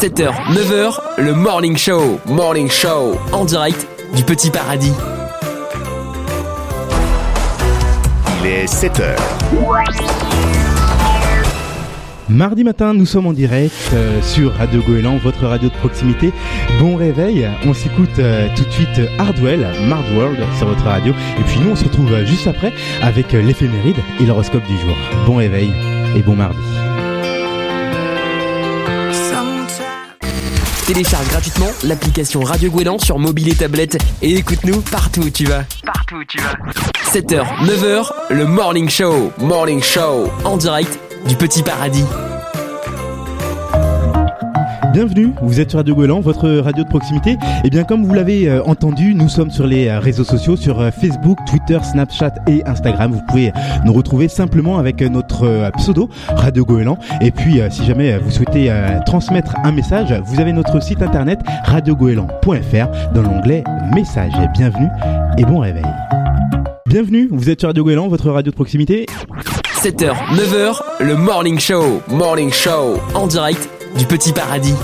7h, 9h, le Morning Show. Morning Show, en direct du Petit Paradis. Il est 7h. Mardi matin, nous sommes en direct euh, sur Radio Goéland, votre radio de proximité. Bon réveil, on s'écoute euh, tout de suite Hardwell, Mard World sur votre radio. Et puis nous, on se retrouve euh, juste après avec euh, l'éphéméride et l'horoscope du jour. Bon réveil et bon mardi. Télécharge gratuitement l'application Radio Gouélan sur mobile et tablette et écoute-nous partout où tu vas. Partout où tu vas. 7h, 9h, le Morning Show. Morning Show, en direct du Petit Paradis. Bienvenue, vous êtes sur Radio Goéland, votre radio de proximité. Et bien comme vous l'avez euh, entendu, nous sommes sur les euh, réseaux sociaux, sur euh, Facebook, Twitter, Snapchat et Instagram. Vous pouvez nous retrouver simplement avec notre pseudo Radio Goéland. Et puis si jamais vous souhaitez transmettre un message, vous avez notre site internet radiogoéland.fr dans l'onglet Messages. Bienvenue et bon réveil. Bienvenue, vous êtes sur Radio Goéland, votre radio de proximité. 7h, 9h, le Morning Show. Morning Show, en direct du Petit Paradis.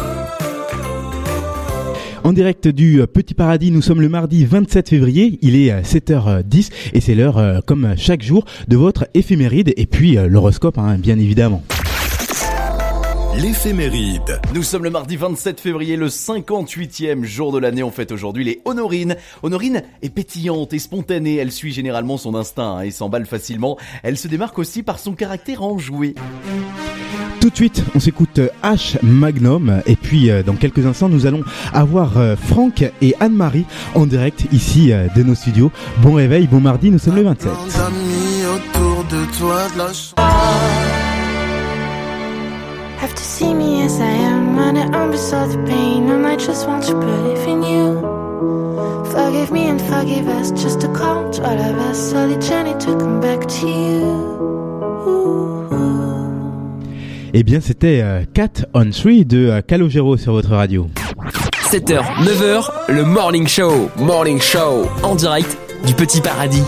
En direct du euh, Petit Paradis, nous sommes le mardi 27 février, il est euh, 7h10 et c'est l'heure, euh, comme chaque jour, de votre éphéméride et puis euh, l'horoscope, hein, bien évidemment. L'éphéméride. Nous sommes le mardi 27 février, le 58e jour de l'année. On fête aujourd'hui les Honorines. Honorine est pétillante et spontanée. Elle suit généralement son instinct et s'emballe facilement. Elle se démarque aussi par son caractère enjoué. Tout de suite, on s'écoute euh, H Magnum et puis euh, dans quelques instants, nous allons avoir euh, Franck et Anne-Marie en direct ici de nos studios. Bon réveil, bon mardi, nous sommes le 27. amis autour de toi de la chance. Have to see me as I am, and it unresolved the pain. I might just want to believe in you. Forgive me and forgive us, just to count all of us. So the journey to come back to you. Eh bien, c'était euh, Cat on 3 de euh, Calogero sur votre radio. 7h, 9h, le Morning Show. Morning Show, en direct du Petit Paradis.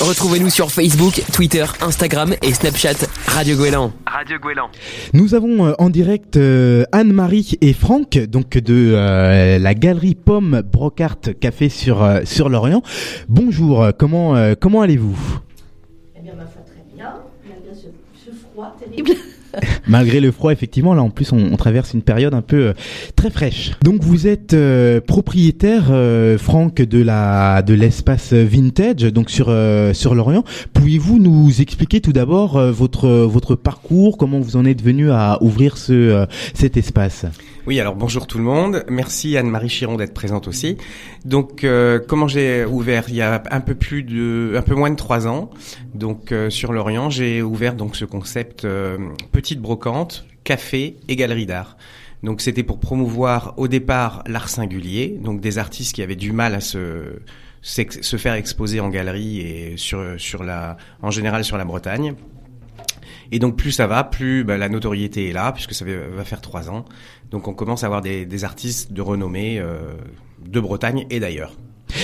Retrouvez-nous sur Facebook, Twitter, Instagram et Snapchat Radio Gouélan. Radio Gouélan. Nous avons euh, en direct Anne-Marie et Franck, donc de euh, la galerie Pomme Brocart Café sur sur l'Orient. Bonjour, comment euh, comment allez-vous? Malgré le froid, effectivement, là en plus on, traverse une période un peu euh, très fraîche. Donc vous êtes euh, propriétaire, euh, Franck, de la de l'espace vintage, donc sur euh, sur l'Orient. Pouvez-vous nous expliquer tout d'abord euh, votre votre parcours, comment vous en êtes venu à ouvrir ce cet espace? Oui, alors bonjour tout le monde. Merci Anne-Marie Chiron d'être présente aussi. Donc, euh, comment j'ai ouvert Il y a un peu plus de, un peu moins de trois ans. Donc, euh, sur l'Orient, j'ai ouvert donc ce concept euh, petite brocante, café et galerie d'art. Donc, c'était pour promouvoir au départ l'art singulier, donc des artistes qui avaient du mal à se se faire exposer en galerie et sur sur la, en général sur la Bretagne. Et donc plus ça va, plus bah, la notoriété est là, puisque ça va faire trois ans. Donc on commence à avoir des, des artistes de renommée euh, de Bretagne et d'ailleurs.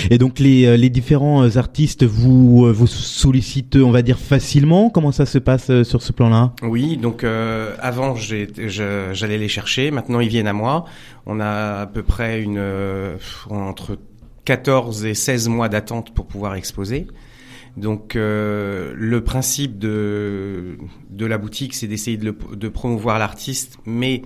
Et donc les euh, les différents euh, artistes vous euh, vous sollicitent, on va dire facilement? Comment ça se passe sur ce plan-là? Oui, donc euh, avant j'allais les chercher, maintenant ils viennent à moi. On a à peu près une euh, entre 14 et 16 mois d'attente pour pouvoir exposer. Donc euh, le principe de de la boutique, c'est d'essayer de, de promouvoir l'artiste, mais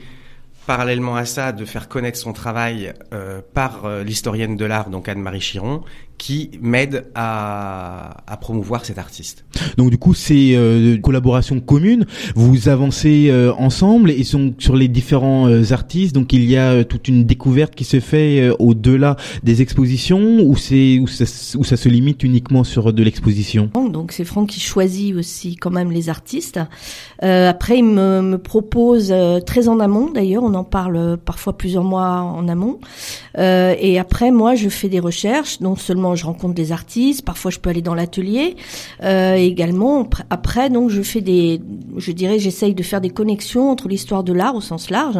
parallèlement à ça, de faire connaître son travail euh, par euh, l'historienne de l'art, donc Anne-Marie Chiron, qui m'aide à, à promouvoir cet artiste. Donc du coup, c'est euh, une collaboration commune. Vous avancez euh, ensemble et sont sur les différents euh, artistes. Donc il y a euh, toute une découverte qui se fait euh, au-delà des expositions ou c'est où ça, s- où ça se limite uniquement sur de l'exposition? Donc, c'est Franck qui choisit aussi quand même les artistes. Euh, après, il me, me propose euh, très en amont, d'ailleurs, on en parle parfois plusieurs mois en amont. Euh, et après, moi, je fais des recherches. Non seulement je rencontre des artistes, parfois je peux aller dans l'atelier. Euh, également, pr- après, donc, je fais des, je dirais, j'essaye de faire des connexions entre l'histoire de l'art au sens large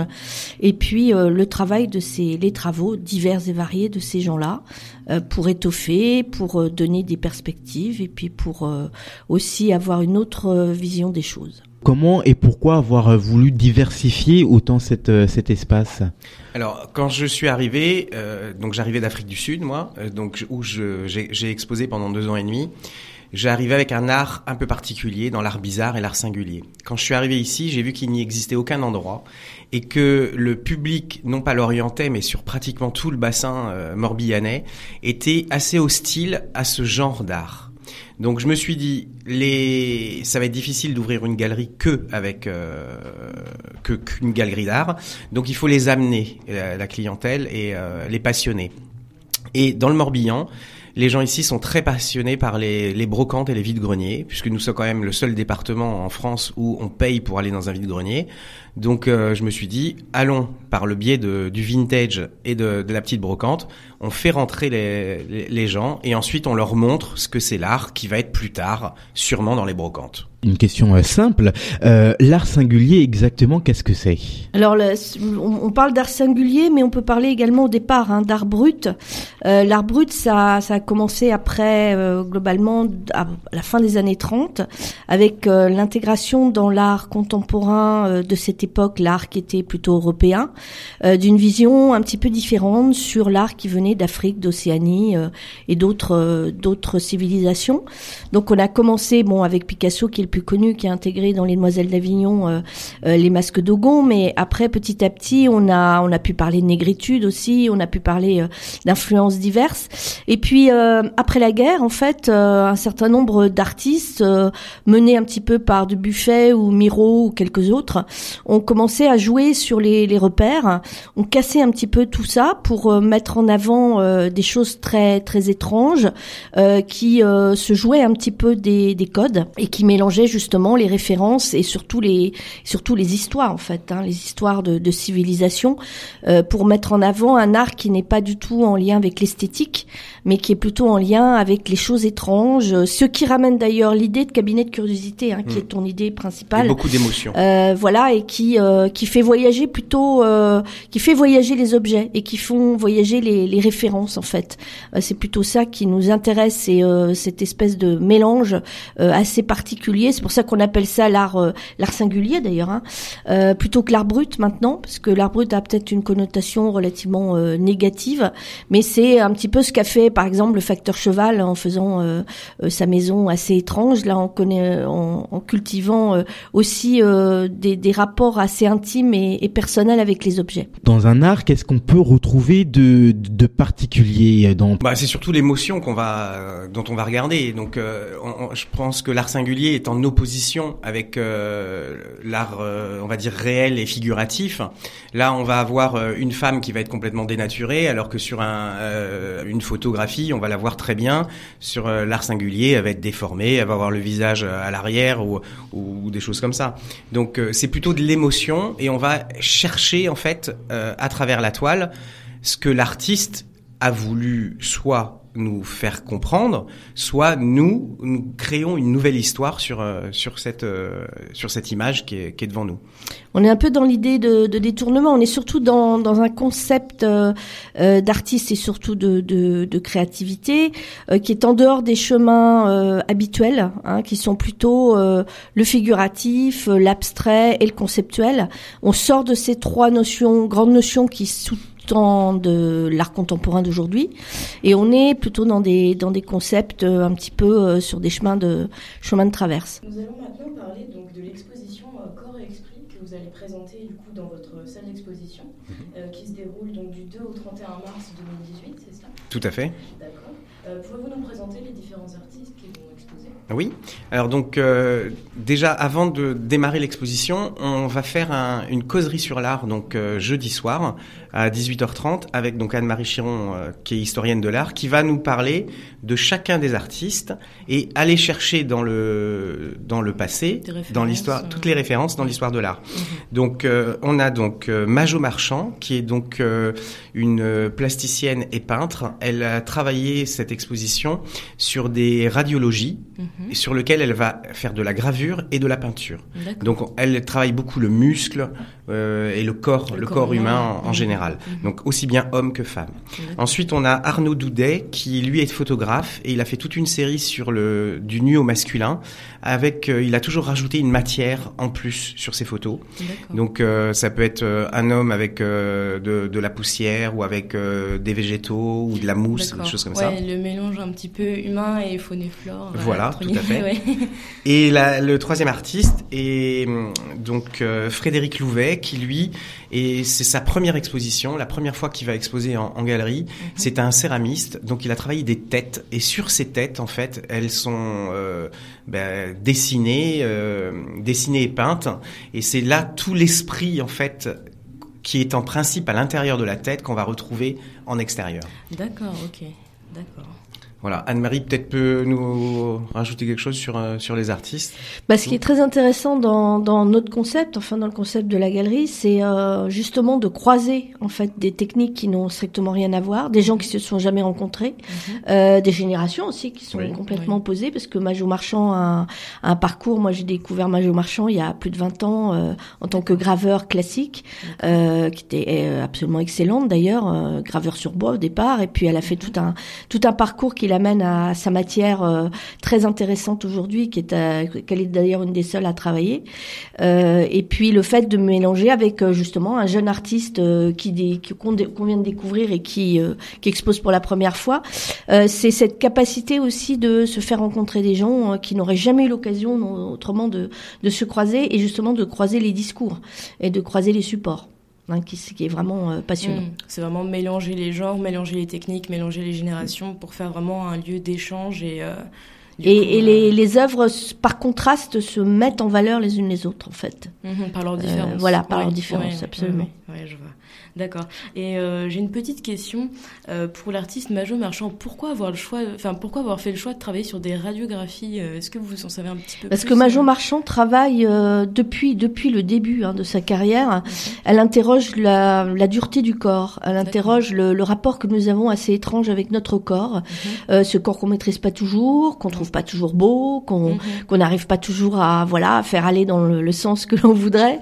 et puis euh, le travail de ces, les travaux divers et variés de ces gens-là euh, pour étoffer, pour donner des perspectives et puis pour aussi avoir une autre vision des choses. Comment et pourquoi avoir voulu diversifier autant cette, euh, cet espace? Alors, quand je suis arrivé, euh, donc j'arrivais d'Afrique du Sud, moi, euh, donc où j'ai exposé pendant deux ans et demi. Arrivé avec un art un peu particulier dans l'art bizarre et l'art singulier. Quand je suis arrivé ici, j'ai vu qu'il n'y existait aucun endroit et que le public, non pas l'orientais, mais sur pratiquement tout le bassin morbihanais, était assez hostile à ce genre d'art. Donc je me suis dit, ça va être difficile d'ouvrir une galerie que avec euh, que qu'une galerie d'art. Donc il faut les amener, la, la clientèle et euh, les passionner. Et dans le Morbihan, les gens ici sont très passionnés par les, les brocantes et les vides-greniers, puisque nous sommes quand même le seul département en France où on paye pour aller dans un vide-grenier. Donc euh, je me suis dit, allons par le biais de, du vintage et de, de la petite brocante, on fait rentrer les, les, les gens et ensuite on leur montre ce que c'est l'art qui va être plus tard, sûrement dans les brocantes. Une question euh, simple. Euh, L'art singulier, exactement, qu'est-ce que c'est? Alors, le- on, on parle d'art singulier, mais on peut parler également au départ hein, d'art brut. Euh, l'art brut, ça, ça a commencé après, euh, globalement, à la fin des années 30, avec euh, l'intégration dans l'art contemporain euh, de cette époque, l'art qui était plutôt européen, euh, d'une vision un petit peu différente sur l'art qui venait d'Afrique, d'Océanie euh, et d'autres euh, d'autres civilisations. Donc, on a commencé, bon, avec Picasso qui est le plus connu, qui a intégré dans Les Demoiselles d'Avignon euh, euh, les masques d'Ogon, mais après petit à petit on a on a pu parler de négritude aussi, on a pu parler euh, d'influences diverses. Et puis après la guerre, en fait, un certain nombre d'artistes menés un petit peu par Dubuffet ou Miro ou quelques autres ont commencé à jouer sur les, les repères, ont cassé un petit peu tout ça pour euh, mettre en avant euh, des choses très très étranges euh, qui euh, se jouaient un petit peu des, des codes et qui mélangeaient justement les références et surtout les surtout les histoires en fait, hein, les histoires de, de civilisation euh, pour mettre en avant un art qui n'est pas du tout en lien avec l'esthétique, mais qui est plutôt en lien avec les choses étranges, ce qui ramène d'ailleurs l'idée de cabinet de curiosité, hein, qui Mm. est ton idée Et principale. beaucoup d'émotions. Euh, voilà et qui euh, qui fait voyager plutôt euh, qui fait voyager les objets et qui font voyager les, les références en fait. Euh, c'est plutôt ça qui nous intéresse c'est euh, cette espèce de mélange euh, assez particulier. C'est pour ça qu'on appelle ça l'art l'art singulier d'ailleurs hein, plutôt que l'art brut maintenant parce que l'art brut a peut-être une connotation relativement négative. Mais c'est un petit peu ce qu'a fait par exemple le facteur cheval en faisant sa maison assez étrange. Là on connaît en, en cultivant aussi des, des rapports assez intimes et, et personnels avec les objets. Dans un art, qu'est-ce qu'on peut retrouver de, de particulier dans Bah, c'est surtout l'émotion qu'on va, euh, dont on va regarder. Donc, euh, on- on- je pense que l'art singulier est en opposition avec euh, l'art, euh, on va dire réel et figuratif. Là, on va avoir euh, une femme qui va être complètement dénaturée, alors que sur un, euh, une photographie, on va la voir très bien. Sur euh, l'art singulier, elle va être déformée, elle va avoir le visage à l'arrière ou, ou des choses comme ça. Donc, euh, c'est plutôt de l'émotion et on va chercher en fait euh, à travers la toile ce que l'artiste a voulu soit nous faire comprendre, soit nous, nous créons une nouvelle histoire sur euh, sur cette euh, sur cette image qui est, devant nous. On est un peu dans l'idée de, détournement. On est surtout dans, dans un concept euh, d'artiste et surtout de, de, créativité qui est en dehors des chemins habituels, hein, qui sont plutôt le figuratif, l'abstrait et le conceptuel. On sort de ces trois notions, grandes notions qui de l'art contemporain d'aujourd'hui, et on est plutôt dans des dans des concepts euh, un petit peu euh, sur des chemins de chemins de traverse. Nous allons maintenant parler donc de l'exposition euh, Corps et Esprit que vous allez présenter du coup dans votre salle d'exposition euh, qui se déroule donc du 2 au 31 mars 2018, c'est ça? Tout à fait. D'accord. Euh, Pouvez-vous nous présenter les différents artistes qui vont exposer? Oui. Alors donc euh, déjà avant de démarrer l'exposition, on va faire un- une causerie sur l'art donc euh, jeudi soir à 18h30 avec donc Anne-Marie Chiron euh, qui est historienne de l'art qui va nous parler de chacun des artistes et aller chercher dans le dans le passé, dans l'histoire euh. toutes les références dans l'histoire de l'art. Mhm. Donc euh, on a donc Majo Marchand qui est donc une plasticienne et peintre. Elle a travaillé cette exposition sur des radiologies et sur lequel elle va faire de la gravure et de la peinture. Donc on- elle travaille beaucoup le muscle euh, et le corps, le, Le corps, corps humain en, en général. Mhm. donc aussi bien hommes que femmes. Ensuite, on a Arnaud Doudet qui lui est photographe et il a fait toute une série sur le du nu au masculin avec euh, il a toujours rajouté une matière en plus sur ses photos. Donc euh, ça peut être un homme avec de, de la poussière ou avec des végétaux ou de la mousse, des choses comme ouais, ça. le mélange un petit peu humain et faune et flore. Voilà, tout à fait. ouais. Et la- le troisième artiste est donc Frédéric Louvet, qui lui, et c'est sa première exposition, la première fois qu'il va exposer en, en galerie. C'est un céramiste, donc il a travaillé des têtes, et sur ces têtes, en fait, elles sont euh, ben, dessinées, euh, dessinées et peintes, et c'est là tout l'esprit, en fait, qui est en principe à l'intérieur de la tête qu'on va retrouver en extérieur. D'accord, ok. D'accord. Voilà, Anne-Marie peut-être peut nous rajouter quelque chose sur euh, sur les artistes. Bah, ce qui est très intéressant dans, dans notre concept, enfin dans le concept de la galerie, c'est euh, justement de croiser en fait des techniques qui n'ont strictement rien à voir, des gens qui se sont jamais rencontrés, euh, des générations aussi qui sont Oui. complètement opposées, parce que Majo Marchand a un, parcours. Moi, j'ai découvert Majo Marchand il y a plus de 20 ans euh, en tant que graveur classique, euh, qui était euh, absolument excellente d'ailleurs, euh, graveur sur bois au départ, et puis elle a fait tout un tout un parcours qui l'amène à sa matière euh, très intéressante aujourd'hui, qui est à- qu'elle est d'ailleurs une des seules à travailler. Euh, et puis le fait de mélanger avec euh, justement un jeune artiste euh, qui qu'on vient de découvrir et qui euh, qui expose pour la première fois, euh, c'est cette capacité aussi de se faire rencontrer des gens euh, qui n'auraient jamais eu l'occasion autrement de se croiser et justement de croiser les discours et de croiser les supports. Hein, qui, qui est vraiment euh, passionnant. Mm. C'est vraiment mélanger les genres, mélanger les techniques, mélanger les générations pour faire vraiment un lieu d'échange et. euh, Et, coup, et euh, les, les œuvres, par contraste, se mettent en valeur les unes les autres, en fait. Mhm, par leur Euh, différence. voilà, par Ouais, leur différence, ouais, absolument. Ouais, je vois. D'accord. Et euh, j'ai une petite question euh, pour l'artiste Majo Marchand. Pourquoi avoir le choix, enfin pourquoi avoir fait le choix de travailler sur des radiographies euh, Est-ce que vous en savez un petit peu Parce plus que Majo Marchand travaille euh, depuis depuis le début hein, de sa carrière. Elle interroge la, la dureté du corps. Elle interroge le, le rapport que nous avons assez étrange avec notre corps. Mhm. Ce corps qu'on maîtrise pas toujours, qu'on trouve pas toujours beau, qu'on Mhm. qu'on n'arrive pas toujours à voilà à faire aller dans le, le sens que l'on voudrait.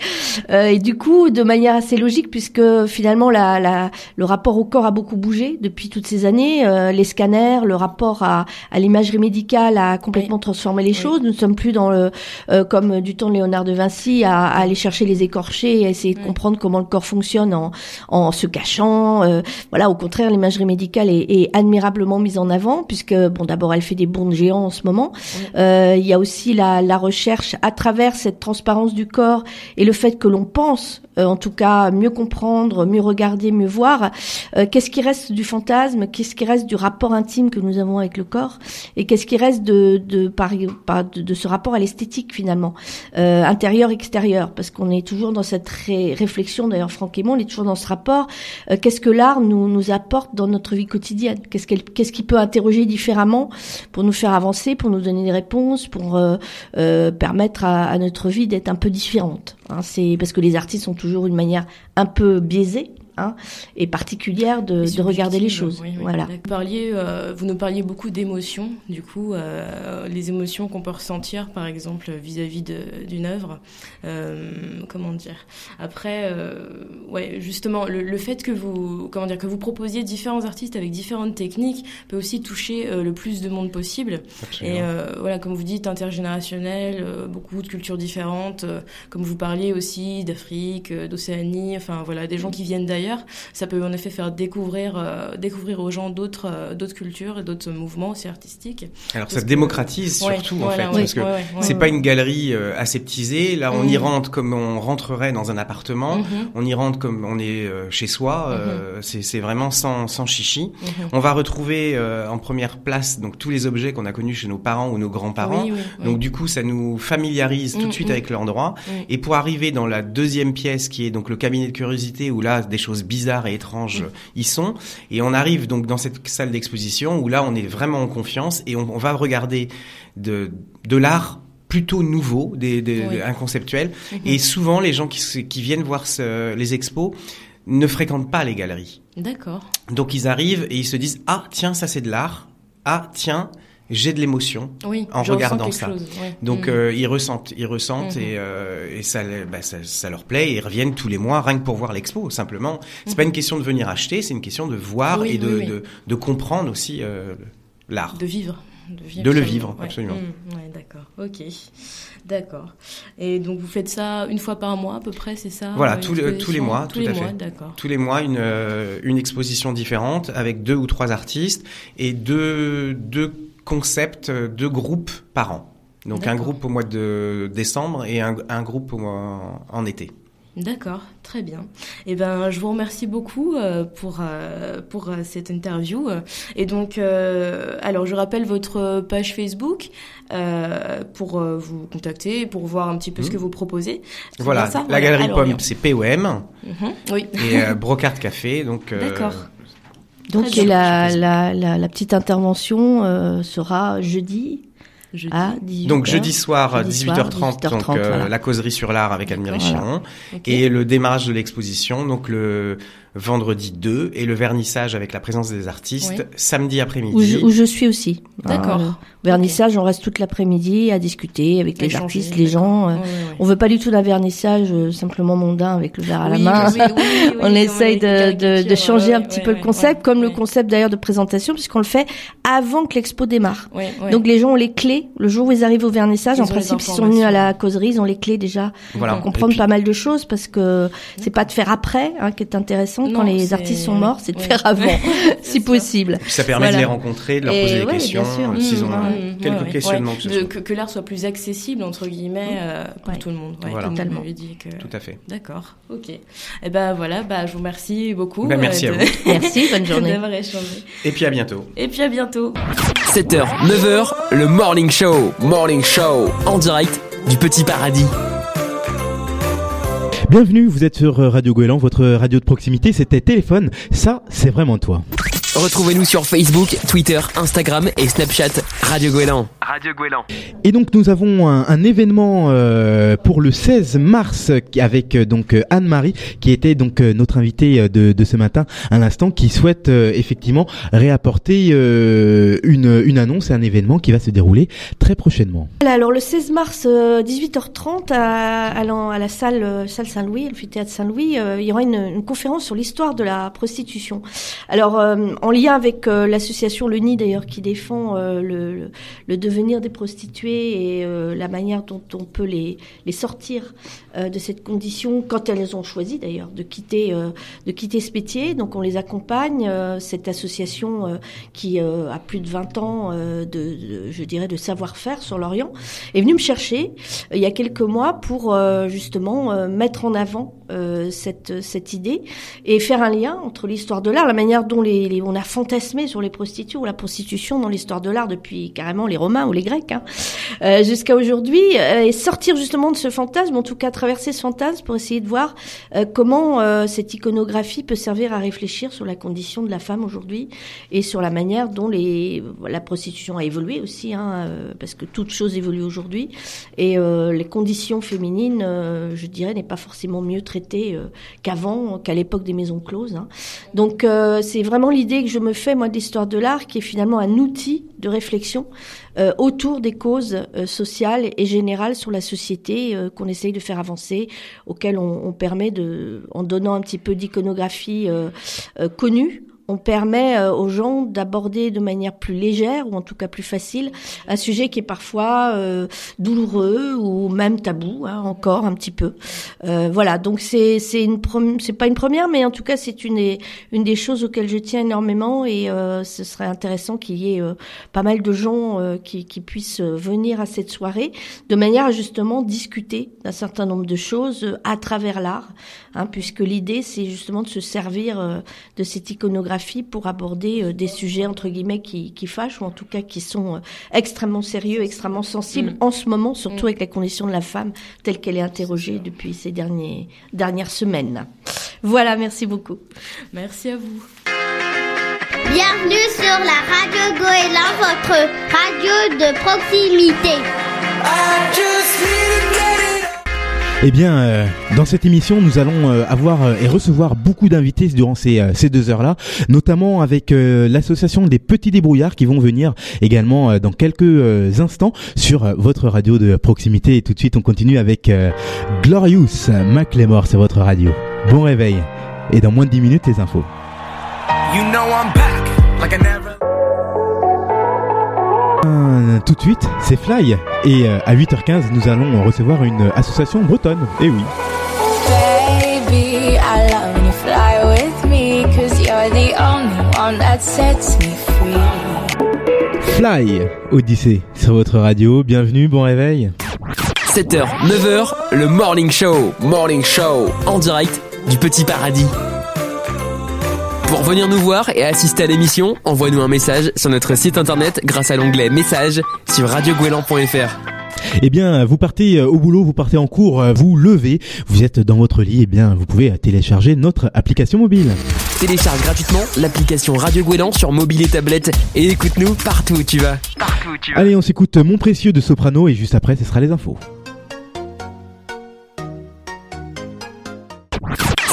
Et du coup, de manière assez logique, puisque finalement la, la, le rapport au corps a beaucoup bougé depuis toutes ces années, euh, les scanners, le rapport à, à l'imagerie médicale a complètement transformé les choses. Nous ne sommes plus dans le euh, comme du temps de Léonard de Vinci à, à aller chercher les écorchés et à essayer de comprendre comment le corps fonctionne en, en se cachant. euh, voilà, au contraire, l'imagerie médicale est, est admirablement mise en avant puisque bon, d'abord elle fait des bonds géants en ce moment. Euh, il y a aussi la, la recherche à travers cette transparence du corps et le fait que l'on pense, euh, en tout cas, mieux comprendre, mieux regarder, mieux voir. euh, qu'est-ce qui reste du fantasme Qu'est-ce qui reste du rapport intime que nous avons avec le corps Et qu'est-ce qui reste de de, par, de, de ce rapport à l'esthétique finalement, euh, intérieur extérieur Parce qu'on est toujours dans cette ré- réflexion. D'ailleurs, Franck et moi, on est toujours dans ce rapport. Euh, qu'est-ce que l'art nous nous apporte dans notre vie quotidienne? Qu'est-ce qu'elle qu'est-ce qui peut interroger différemment pour nous faire avancer, pour nous donner des réponses, pour euh, euh, permettre à, à notre vie d'être un peu différente. Hein, c'est parce que les artistes ont toujours une manière un peu biaisée hein, et particulière de, Et de regarder les choses. oui, oui. Voilà. Vous, parliez, euh, vous nous parliez beaucoup d'émotions, du coup, euh, les émotions qu'on peut ressentir, par exemple, vis-à-vis d'une œuvre. Euh, comment dire Après, ouais, justement, le, le fait que vous, comment dire, que vous proposiez différents artistes avec différentes techniques peut aussi toucher le plus de monde possible. Absolument. Et voilà, comme vous dites, intergénérationnel, beaucoup de cultures différentes. comme vous parliez aussi d'Afrique, d'Océanie, enfin voilà, des gens qui viennent d'ailleurs. Ça peut en effet faire découvrir, euh, découvrir aux gens d'autres, euh, d'autres cultures et d'autres mouvements aussi artistiques. Alors Parce ça que- démocratise Ouais, surtout en voilà, fait, ouais, parce que ouais, c'est pas une galerie euh, aseptisée. Là, on Mhm. y rentre comme on rentrerait dans un appartement. Mhm. On y rentre comme on est chez soi. euh, c'est vraiment sans, sans chichi. Mhm. On va retrouver en première place donc tous les objets qu'on a connus chez nos parents ou nos grands-parents. Oui, oui, oui. Donc du coup, ça nous familiarise tout de suite avec l'endroit. Et pour arriver dans la deuxième pièce, qui est donc le cabinet de curiosité, où là des choses bizarres et étranges y sont, et on arrive donc dans cette salle d'exposition où là on est vraiment en confiance et on, on va regarder de de l'art plutôt nouveau, des, des, Oui. un conceptuel. Mhm. Et souvent, les gens qui, viennent voir ce- les expos ne fréquentent pas les galeries. D'accord. Donc ils arrivent et ils se disent ah tiens ça c'est de l'art ah tiens j'ai de l'émotion Oui, en regardant ça. quelque chose, ouais. Donc Mhm. euh, ils ressentent, ils ressentent Mhm. et, euh, et ça, bah, ça, ça leur plaît. Et ils reviennent tous les mois rien que pour voir l'expo. Simplement, c'est pas Mhm. une question de venir acheter, c'est une question de voir Oui, et de, oui, de, de comprendre aussi euh, l'art. De vivre. De, vivre De le vivre, ouais. absolument. Mm, ouais, d'accord. Ok. D'accord. Et donc vous faites ça une fois par mois à peu près, c'est ça Voilà, tous les, tous les mois, Tous tout les à mois, fait. d'accord. Tous les mois, une, une exposition différente avec deux ou trois artistes et deux, deux concepts, euh, deux groupes par an. Donc un groupe au mois de décembre et un, un groupe en été. D'accord, très bien. Eh ben, je vous remercie beaucoup euh, pour euh, pour euh, cette interview. Et donc, alors, je rappelle votre page Facebook pour vous contacter, pour voir un petit peu ce Mhm. que vous proposez. Voilà, ça la Galerie à Pomme, c'est POM Mhm, Oui. et Brocard Café. Donc, D'accord. Donc la, la, la, la petite intervention euh, sera jeudi, Jeudi. à 18h. Donc jeudi soir, Jeudi 18h30, soir, donc 18h30, euh, voilà. la causerie sur l'art avec Anne-Marie Voilà. Chiron. Et le démarrage de l'exposition, donc le vendredi 2, et le vernissage avec la présence des artistes, Oui. samedi où je, après-midi. où je suis aussi. D'accord. Euh, vernissage, on reste toute l'après-midi à discuter avec les artistes, les gens. euh, ouais, ouais. On veut pas du tout d'un vernissage euh, simplement mondain avec le verre à la Oui, main. oui, oui, oui, on essaye de, de, de changer un petit peu le concept, comme le concept d'ailleurs de présentation, puisqu'on le fait avant que l'expo démarre. Donc les gens ont les clés. Le jour où ils arrivent au vernissage, Ils en principe, s'ils sont venus à la causerie, ils ont les clés déjà Voilà. pour comprendre puis- pas mal de choses, parce que c'est pas de faire après hein, qui est intéressant Non, quand les artistes sont morts, c'est de ouais. faire avant, si ça. possible. Puis ça permet Voilà. de les rencontrer, de leur Et poser des ouais, questions, euh, s'ils ont Mmh, euh, Mmh, quelques ouais, questionnements ouais. que ce De- soit. que, que l'art soit plus accessible entre guillemets euh, pour Ouais. tout le monde. Ouais, Voilà. Totalement. dit que. Tout à fait. D'accord. Ok. Et ben voilà. Bah je vous remercie beaucoup. Ben, merci euh, à vous. Merci, bonne journée. D'avoir échangé. Et puis à bientôt. Et puis à bientôt. 7h, 9h, le Morning Show. Morning Show. En direct du Petit Paradis. Bienvenue, vous êtes sur euh, Radio Goéland, votre radio de proximité, c'était téléphone, ça c'est vraiment toi. Retrouvez-nous sur Facebook, Twitter, Instagram et Snapchat. Radio Goéland. Radio Goéland. Et donc nous avons un, un événement euh, pour le 16 mars avec euh, donc euh, Anne-Marie qui était donc euh, notre invitée de, de ce matin à l'instant qui souhaite euh, effectivement réapporter euh, une, une annonce et un événement qui va se dérouler très prochainement. Voilà, alors le 16 mars, euh, 18h30, à, à, la salle, euh, salle Saint-Louis, l'amphithéâtre Saint-Louis, euh, il y aura une, une conférence sur l'histoire de la prostitution. Alors, euh, en lien avec euh, l'association Le Nid, d'ailleurs, qui défend euh, le, devenir des prostituées et euh, la manière dont on peut les, les sortir de cette condition, quand elles ont choisi d'ailleurs de quitter, de quitter ce métier. Donc, on les accompagne. cette association qui a plus de 20 ans de, je dirais, de savoir-faire sur l'Orient, est venu me chercher il y a quelques mois pour justement mettre en avant cette, cette idée et faire un lien entre l'histoire de l'art, la manière dont les, a fantasmé sur les prostituées ou la prostitution dans l'histoire de l'art depuis carrément les Romains ou les Grecs, hein, euh, jusqu'à aujourd'hui, euh, et sortir justement de ce fantasme, en tout cas traverser ce fantasme pour essayer de voir euh, comment cette iconographie peut servir à réfléchir sur la condition de la femme aujourd'hui et sur la manière dont les, la prostitution a évolué aussi, hein, parce que toute chose évolue aujourd'hui, et les conditions féminines, je dirais, n'est pas forcément mieux traitées qu'avant, qu'à l'époque des maisons closes. hein. Donc c'est vraiment l'idée que je me fais, moi, de l'histoire de l'art, qui est finalement un outil de réflexion euh, autour des causes euh, sociales et générales sur la société euh, qu'on essaye de faire avancer, auxquelles on, on permet de, en donnant un petit peu d'iconographie connue, on permet euh, aux gens d'aborder de manière plus légère ou en tout cas plus facile un sujet qui est parfois euh, douloureux ou même tabou hein, encore un petit peu. Euh, voilà, donc c'est c'est une c'est pas une première, mais en tout cas c'est une des, une des choses auxquelles je tiens énormément et euh, ce serait intéressant qu'il y ait pas mal de gens qui, qui puissent venir à cette soirée de manière à justement discuter d'un certain nombre de choses à travers l'art, hein, puisque l'idée c'est justement de se servir de cette iconographie pour aborder euh, des sujets entre guillemets qui, qui fâchent ou en tout cas qui sont euh, extrêmement sérieux, extrêmement sensibles Mm. en ce moment, surtout Mm. avec la condition de la femme telle qu'elle est interrogée depuis ces derniers, dernières semaines. Voilà, merci beaucoup. Merci à vous. Bienvenue sur la radio Goéland, votre radio de proximité. Eh bien, euh, dans cette émission, nous allons euh, avoir euh, et recevoir beaucoup d'invités durant ces, ces deux heures-là, notamment avec l'association des petits débrouillards qui vont venir également dans quelques instants sur votre radio de proximité. Et tout de suite, on continue avec Glorious Macklemore, c'est votre radio. Bon réveil. Et dans moins de 10 minutes, les infos. Tout de suite, c'est Fly. Et euh, à 8h15, nous allons recevoir une association bretonne. Eh oui. Baby, I love when you fly with me, cause you're the only one that sets me free. Fly, Odyssée, sur votre radio. Bienvenue, bon réveil. 7h, 9h, le Morning Show. Morning Show. En direct du Petit Paradis. Pour venir nous voir et assister à l'émission, envoie-nous un message sur notre site internet grâce à l'onglet Messages sur radiogouélan.fr. Eh bien, vous partez euh, au boulot, vous partez en cours, euh, vous levez, vous êtes dans votre lit, eh bien, vous pouvez télécharger notre application mobile. Télécharge gratuitement l'application Radio Gouélan sur mobile et tablette et écoute-nous partout où tu vas. Partout où tu Allez, on s'écoute Mon Précieux de Soprano et juste après, ce sera les infos.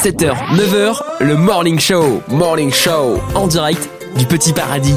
7h, 9h, le Morning Show. Morning Show. En direct du Petit Paradis.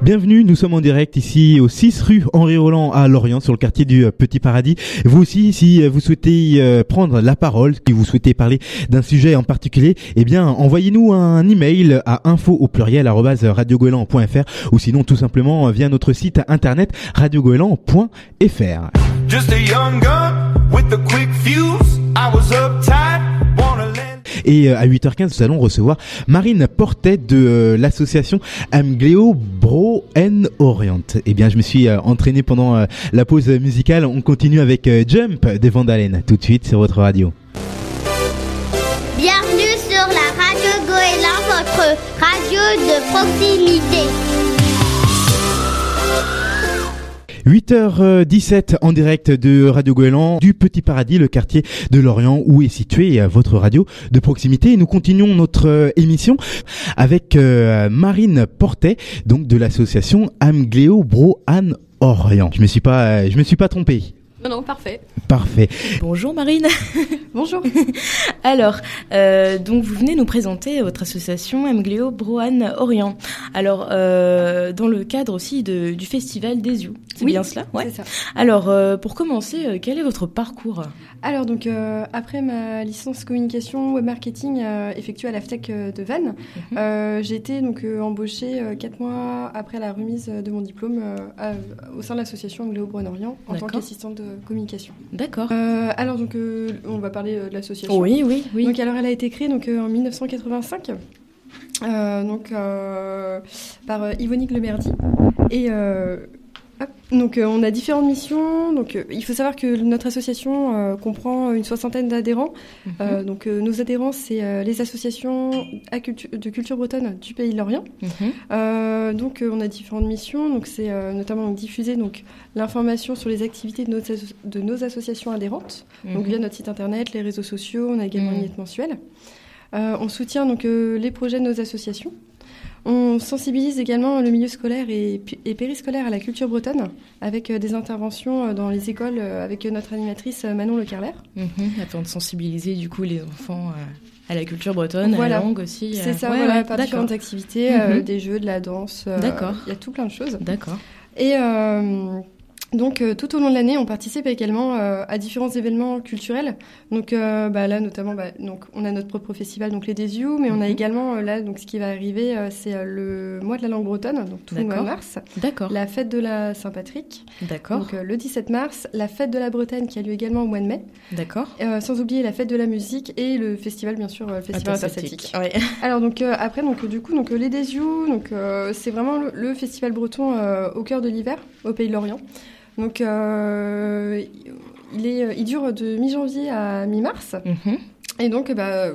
Bienvenue, nous sommes en direct ici au 6 rue Henri Roland à Lorient sur le quartier du euh, Petit Paradis. Vous aussi, si euh, vous souhaitez euh, prendre la parole, si vous souhaitez parler d'un sujet en particulier, eh bien, envoyez-nous un email à info au pluriel arobase radiogoélan.fr ou sinon tout simplement via notre site internet radiogoélan.fr. Just a young gun with a quick fuse. I was uptight, wanna land. Et euh, à 8h15, nous allons recevoir Marine Portet de euh, l'association Amgleo Bro N Orient. Eh bien, je me suis euh, entraîné pendant la pause musicale. On continue avec Jump des Vandalen tout de suite sur votre radio. Bienvenue sur la radio Goéland, votre radio de proximité. 8h17 en direct de Radio Goéland du Petit Paradis, le quartier de Lorient où est située euh, votre radio de proximité. Et nous continuons notre euh, émission avec euh, Marine Portet, donc de l'association Amgleo Bro Anne Orient. Je me suis pas, je me suis pas trompé. Non, non, parfait. Parfait. Bonjour Marine. Bonjour. Alors, euh, donc vous venez nous présenter votre association Mgleo Brohan Orient. Alors, euh, dans le cadre aussi de, du festival des You, c'est Oui, bien cela? C'est ça. Alors, euh, pour commencer, quel est votre parcours? Alors, donc, euh, après ma licence communication web marketing euh, effectuée à l'AFTEC de Vannes, Mhm. euh, j'ai été donc euh, embauchée euh, quatre mois après la remise de mon diplôme euh, à- au sein de l'association Angléo Brun-Orient en tant qu'assistante de communication. D'accord. Euh, alors, donc, euh, on va parler euh, de l'association. Oui, oui, oui. Donc, alors, elle a été créée donc, euh, en 1985. euh, donc euh, par euh, Yvonique Lemerdy et euh, donc euh, on a différentes missions donc euh, il faut savoir que notre association euh, comprend une soixantaine d'adhérents Mhm. Donc nos adhérents c'est les associations à cultu- de culture bretonne du pays de l'Orient Mhm. donc on a différentes missions, donc c'est notamment donc, diffuser donc l'information sur les activités de nos, asso- de nos associations adhérentes, donc Mhm. via notre site internet, les réseaux sociaux, on a également une lettre mensuelle. On soutient donc les projets de nos associations. On sensibilise également le milieu scolaire et, périscolaire à la culture bretonne avec euh, des interventions euh, dans les écoles euh, avec notre animatrice Manon Le Carler. Mhm, Afin de sensibiliser du coup les enfants à la culture bretonne, à Voilà. la langue aussi. C'est ça, ouais, voilà, ouais, par différentes activités, euh, Mhm. des jeux, de la danse. D'accord. Il y a tout plein de choses. D'accord. Et euh, donc euh, tout au long de l'année, on participe également euh, à différents événements culturels. Donc euh, bah, là notamment, bah, donc on a notre propre festival, donc les Desiou, mais on a Mhm. également là donc ce qui va arriver, c'est le mois de la langue bretonne, donc tout le mois de mars. D'accord. La fête de la Saint-Patrick, D'accord. donc le 17 mars, la fête de la Bretagne qui a lieu également au mois de mai, D'accord. Sans oublier la fête de la musique et le festival bien sûr, le festival Interceltique. interceltique. Ouais. Alors donc après donc du coup donc les Desiou donc c'est vraiment le, le festival breton au cœur de l'hiver au pays de l'Orient. Donc euh, il est il dure de mi-janvier à mi-mars Mhm. et donc bah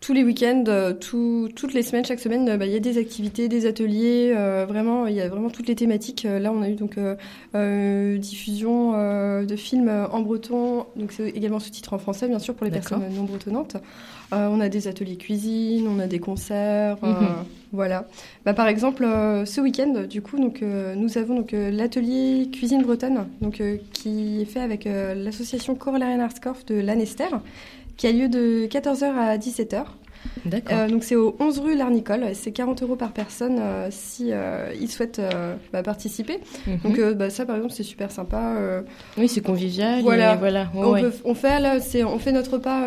tous les week-ends, tout- toutes les semaines, chaque semaine, bah, il y a des activités, des ateliers, euh, vraiment, il y a vraiment toutes les thématiques. Euh, Là, on a eu donc euh, diffusion euh, de films en breton, donc c'est également sous-titré en français, bien sûr, pour les personnes non bretonnantes. Euh, on a des ateliers cuisine, on a des concerts, Mhm. voilà. Bah, par exemple, euh, ce week-end, du coup, donc, euh, nous avons donc euh, l'atelier cuisine bretonne, donc euh, qui est fait avec euh, l'association Corolarian Arts Corp de Lanester, qui a lieu de 14h à 17h. D'accord. Euh, donc c'est au 11 rue Larnicole, c'est 40 euros par personne euh, si euh, ils souhaitent euh, bah, participer. Mhm. Donc euh, bah, ça par exemple c'est super sympa. Oui, c'est convivial. voilà, et voilà. ouais, on, ouais. peut- on fait là, c'est on fait notre repas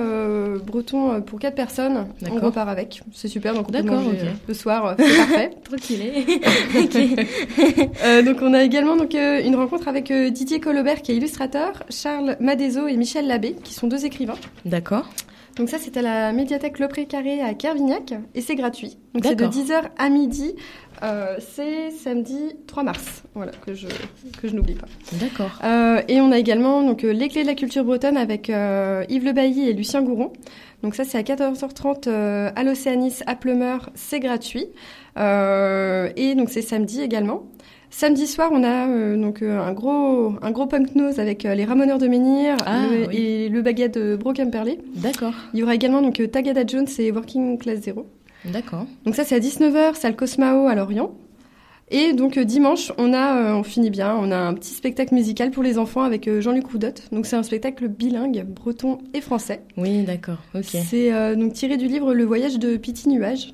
breton pour quatre personnes. On D'accord. repart avec, c'est super. Donc on peut manger ok. euh, le soir, c'est parfait. Tranquille. Donc on a également donc une rencontre avec Didier Colobert qui est illustrateur, Charles Madezo et Michel Labbé qui sont deux écrivains. D'accord. Donc ça c'est à la médiathèque Le Précaré à Kervignac et c'est gratuit. Donc c'est de D'accord. 10h à midi. Euh, c'est samedi 3 mars. Voilà que je que je n'oublie pas. D'accord. Euh, et on a également donc euh, les clés de la culture bretonne avec euh, Yves Le Bailly et Lucien Gouron. Donc ça c'est à 14h30 euh, à l'Océanis à Plumeur, c'est gratuit. Et donc c'est samedi également. Samedi soir, on a euh, donc euh, un gros un gros punk nose avec euh, les Ramoneurs de Menhir Ah, oui. et le baguette de Broken-Perlé. D'accord. Il y aura également donc Tagada Jones et Working Class Zero. D'accord. Donc ça c'est à 19h, salle Cosmao à Lorient. Et donc dimanche, on a, on finit bien, on a un petit spectacle musical pour les enfants avec Jean-Luc Roudotte. Donc c'est un spectacle bilingue, breton et français. Oui, d'accord. Ok. C'est donc tiré du livre Le voyage de Piti Nuage.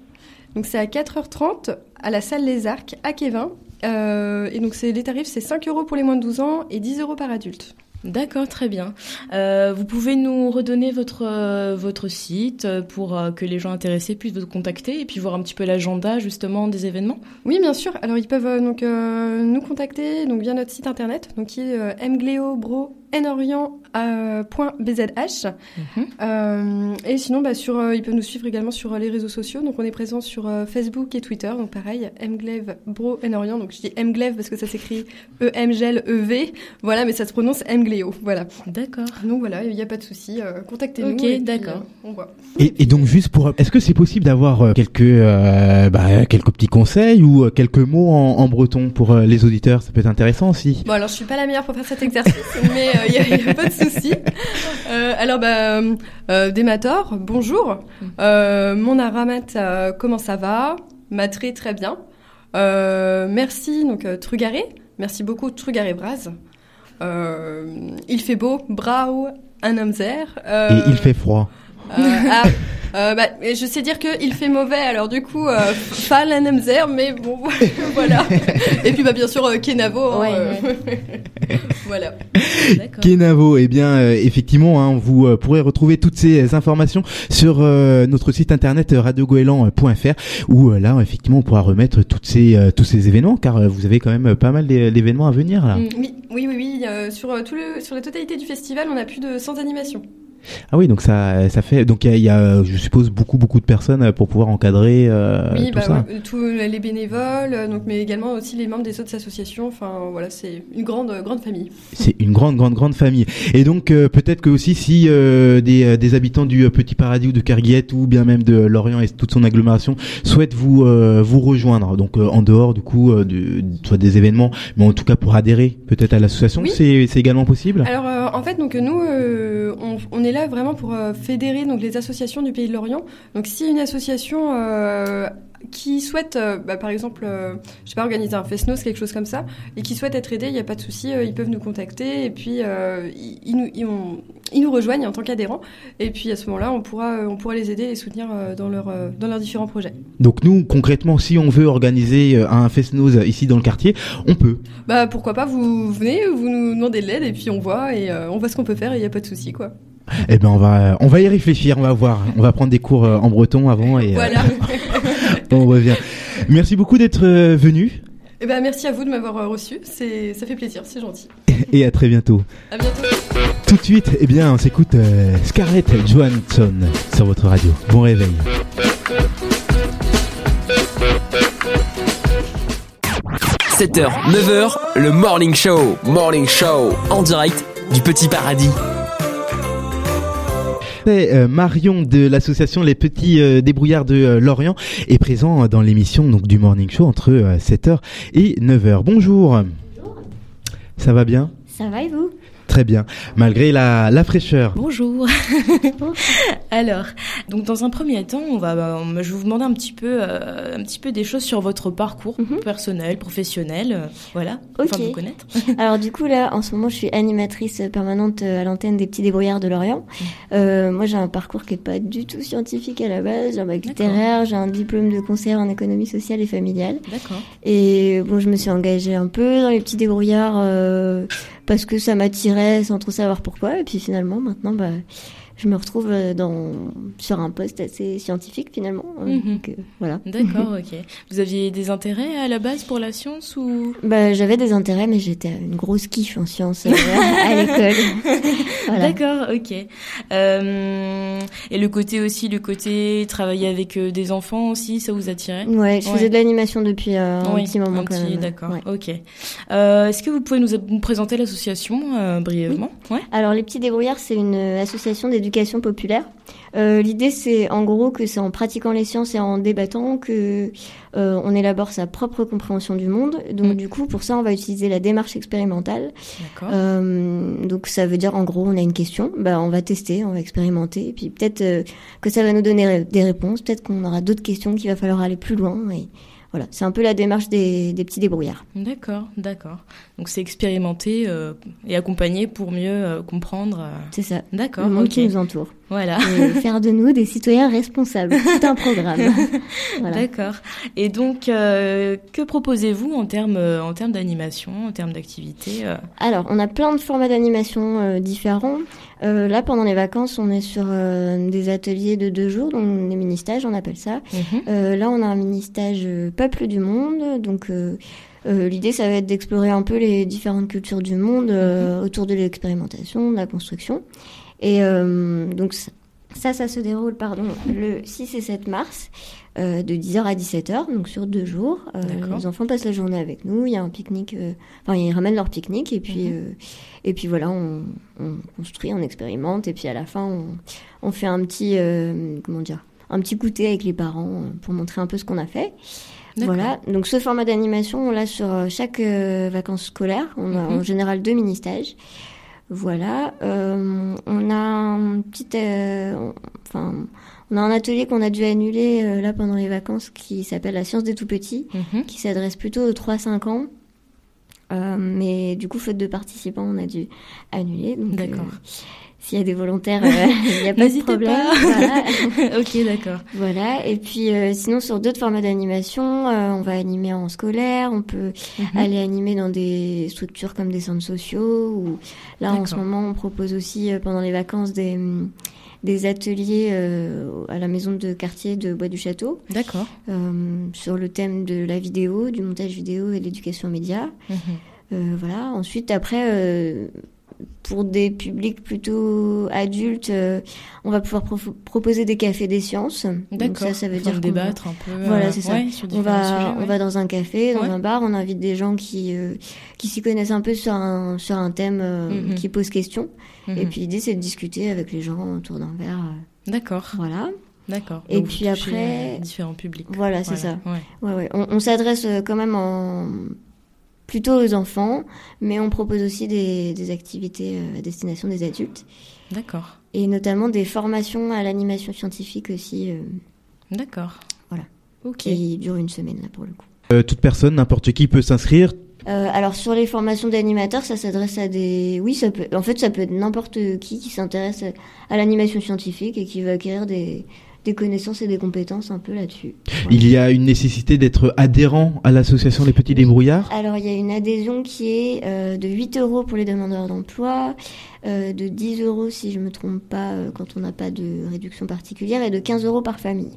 Donc c'est à 4h30 à la salle Les Arcs à Kévin. Euh, et donc c'est les tarifs, c'est 5 euros pour les moins de 12 ans et 10 euros par adulte. D'accord, très bien. Euh, vous pouvez nous redonner votre euh, votre site pour que les gens intéressés puissent vous contacter et puis voir un petit peu l'agenda justement des événements. Oui, bien sûr. Alors, ils peuvent donc nous contacter donc via notre site internet, donc qui est euh, mgleobro.bzh. Euh, et sinon, bah, sur, euh, ils peuvent nous suivre également sur euh, les réseaux sociaux. Donc, on est présent sur euh, Facebook et Twitter. Donc, pareil, mglev bro Orient. Donc, je dis mglev parce que ça s'écrit e m g l e v Voilà, mais ça se prononce mgleo. Voilà. D'accord. Donc voilà, il n'y a pas de souci. euh, Contactez-nous. Ok, d'accord. euh, on voit. Et, et donc juste pour, est-ce que c'est possible d'avoir quelques euh, bah, quelques petits conseils ou quelques mots en, en breton pour euh, les auditeurs? Ça peut être intéressant aussi. Bon, alors je suis pas la meilleure pour faire cet exercice, mais il n'y a, pas de souci. Euh, alors, bah, euh, euh, Démator, bonjour. Euh, mon aramat, euh, comment ça va? Matré, très bien. Euh, merci, donc euh, Trugaré. Merci beaucoup, Trugaré Braz. Euh, il fait beau, bravo, un homme. Euh, Et il fait froid. Euh, ah, euh, bah, je sais dire que il fait mauvais, alors du coup, euh, pas la Nemzer, mais bon, voilà. Et puis, bah, bien sûr, euh, Kenavo. hein, Ouais, euh, voilà. Kenavo, eh bien euh, effectivement, hein, vous euh, pourrez retrouver toutes ces informations sur euh, notre site internet euh, radiogoélan.fr où euh, là effectivement on pourra remettre toutes ces euh, tous ces événements car euh, vous avez quand même euh, pas mal d'é- d'événements à venir là. Mm, Oui, oui, oui, oui. euh, sur, euh, tout le, sur la totalité du festival, on a plus de 100 animations. Ah oui, donc ça ça fait donc il y y a, je suppose beaucoup beaucoup de personnes euh, pour pouvoir encadrer euh, oui, tout bah, ça. tous les bénévoles, euh, donc, mais également aussi les membres des autres associations. Enfin, voilà, c'est une grande, grande famille. C'est une grande, grande, grande famille. Et donc euh, peut-être que aussi si euh, des, euh, des habitants du Petit Paradis ou de Kerguiette ou bien même de Lorient et toute son agglomération souhaitent vous euh, vous rejoindre, donc euh, en dehors du coup euh, de, soit des événements, mais en tout cas pour adhérer peut-être à l'association, Oui. c'est c'est également possible? Alors euh, en fait donc nous euh, on, on est là vraiment pour euh, fédérer donc les associations du pays de l'Orient. Donc si une association euh, qui souhaite euh, bah, par exemple euh, je sais pas organiser un fest-noz quelque chose comme ça et qui souhaite être aidé, il n'y a pas de souci, euh, ils peuvent nous contacter et puis euh, ils, ils nous ils, ont- ils nous rejoignent en tant qu'adhérents et puis à ce moment-là on pourra on pourra les aider et les soutenir dans leurs euh, dans leurs différents projets. Donc nous concrètement, si on veut organiser un fest-noz ici dans le quartier, on peut. Bah pourquoi pas vous venez, vous nous demandez de l'aide et puis on voit et on voit ce qu'on peut faire et il n'y a pas de souci quoi. Eh ben on va on va y réfléchir, on va voir, on va prendre des cours euh, en breton avant et euh, Voilà. on revient. Merci beaucoup d'être euh, venu Et ben merci à vous de m'avoir reçu, c'est ça fait plaisir, c'est gentil. et à très bientôt. À bientôt. Tout de suite, eh bien, on s'écoute euh, Scarlett Johansson sur votre radio. Bon réveil. – 7h, 9h, le Morning Show. Morning Show, en direct du Petit Paradis. Euh, Marion de l'association Les Petits euh, Débrouillards de euh, Lorient est présent dans l'émission du Morning Show entre euh, 7h et 9h. Bonjour. Ça va bien? Ça va et vous? Très bien, malgré la, la fraîcheur. Bonjour. Alors, donc dans un premier temps, on va, bah, je vais vous demander un petit peu, euh, un petit peu des choses sur votre parcours personnel, professionnel, euh, voilà, enfin Ok. vous connaître. Alors du coup là, en ce moment, je suis animatrice permanente euh, à l'antenne des petits débrouillards de Lorient. Euh, moi, j'ai un parcours qui est pas du tout scientifique à la base. J'ai un bac littéraire, j'ai un diplôme de conseillère en économie sociale et familiale. D'accord. Et bon, je me suis engagée un peu dans les petits débrouillards euh, parce que ça m'attirait sans trop savoir pourquoi. Et puis finalement, maintenant, bah, je me retrouve euh, dans sur un poste assez scientifique finalement. Mhm. Donc, euh, voilà. D'accord, ok. Vous aviez des intérêts à la base pour la science ou? Bah, j'avais des intérêts, mais j'étais une grosse quiche en sciences euh, à l'école. Voilà. D'accord, ok. Euh, et le côté aussi, le côté travailler avec euh, des enfants aussi, ça vous attirait? Ouais, je faisais de l'animation depuis euh, un Oui, petit moment un quand petit- même. D'accord, Ouais. ok. Euh, Est-ce que vous pouvez nous, nous présenter l'association euh, brièvement? Ouais. Alors, les petits débrouillards, c'est une euh, association d'éducation populaire. Euh, L'idée, c'est en gros que c'est en pratiquant les sciences et en débattant que euh, on élabore sa propre compréhension du monde. Donc, du coup, pour ça, on va utiliser la démarche expérimentale. Euh, donc, ça veut dire en gros, on a une question, bah, on va tester, on va expérimenter, et puis peut-être que ça va nous donner des réponses, peut-être qu'on aura d'autres questions qu'il va falloir aller plus loin. Et voilà, c'est un peu la démarche des, des petits débrouillards. D'accord, d'accord. Donc c'est expérimenter euh, et accompagner pour mieux euh, comprendre. euh, C'est ça. D'accord, Le monde qui nous entoure. Voilà. Et faire de nous des citoyens responsables. Tout un programme. Voilà. D'accord. Et donc, euh, que proposez-vous en termes en termes d'animation, en termes d'activité Alors, on a plein de formats d'animation différents. Là, pendant les vacances, on est sur des ateliers de deux jours, donc des mini-stages, on appelle ça. Mhm. Là, on a un mini-stage Peuple du monde. Donc, euh, l'idée, ça va être d'explorer un peu les différentes cultures du monde euh, autour de l'expérimentation, de la construction. Et euh, donc, ça, ça, se déroule pardon, le 6 et 7 mars, de 10h à 17h, donc sur deux jours. Les enfants passent la journée avec nous. Il y a un pique-nique, enfin, ils ramènent leur pique-nique et puis, Mhm. et puis voilà, on, on construit, on expérimente et puis à la fin, on, on fait un petit, comment dire, un petit goûter avec les parents pour montrer un peu ce qu'on a fait. Voilà, donc ce format d'animation, on l'a sur euh, chaque euh, vacances scolaires. On a Mhm. en général deux mini-stages. Voilà, euh, on a un petit, euh, on- enfin, on a un atelier qu'on a dû annuler euh, là pendant les vacances qui s'appelle la science des tout petits, Mhm. qui s'adresse plutôt aux 3-5 ans. Euh, mais du coup, faute de participants, on a dû annuler. D'accord. S'il y a des volontaires, euh, il n'y a pas de problème. pas. Voilà. ok, d'accord. Voilà, et puis euh, sinon sur d'autres formats d'animation, euh, on va animer en scolaire, on peut Mhm. aller animer dans des structures comme des centres sociaux, ou là en ce moment on propose aussi pendant les vacances des, des ateliers euh, à la maison de quartier de Bois du Château. D'accord. euh, sur le thème de la vidéo, du montage vidéo et de l'éducation média. Mhm. Euh, voilà. Ensuite, après, pour des publics plutôt adultes, euh, on va pouvoir pro- proposer des cafés des sciences. Donc D'accord. ça, ça veut dire qu'on va- débattre un peu, euh, Voilà, c'est ça. ouais, on va, sujets, on ouais. va dans un café, dans Ouais. un bar, on invite des gens qui euh, qui s'y connaissent un peu sur un sur un thème euh, Mhm. qui pose question. Et Mhm. puis l'idée, c'est de discuter avec les gens autour d'un verre. D'accord. Voilà. D'accord. Et Donc, puis après, différents publics. Voilà, c'est ça. Ouais. Ouais. On, on s'adresse quand même en plutôt aux enfants, mais on propose aussi des, des activités euh, à destination des adultes D'accord. et notamment des formations à l'animation scientifique aussi. euh, D'accord. Voilà. Ok. Qui durent une semaine là pour le coup. Euh, toute personne, n'importe qui peut s'inscrire. Euh, alors sur les formations d'animateurs, ça s'adresse à des, oui, ça peut, en fait, ça peut être n'importe qui qui s'intéresse à l'animation scientifique et qui veut acquérir des, des connaissances et des compétences un peu là-dessus. Il y a une nécessité d'être adhérent à l'association Les Petits Débrouillards? Alors, il y a une adhésion qui est euh, de 8 euros pour les demandeurs d'emploi, euh, de 10 euros, si je me trompe pas, euh, quand on n'a pas de réduction particulière, et de 15 euros par famille.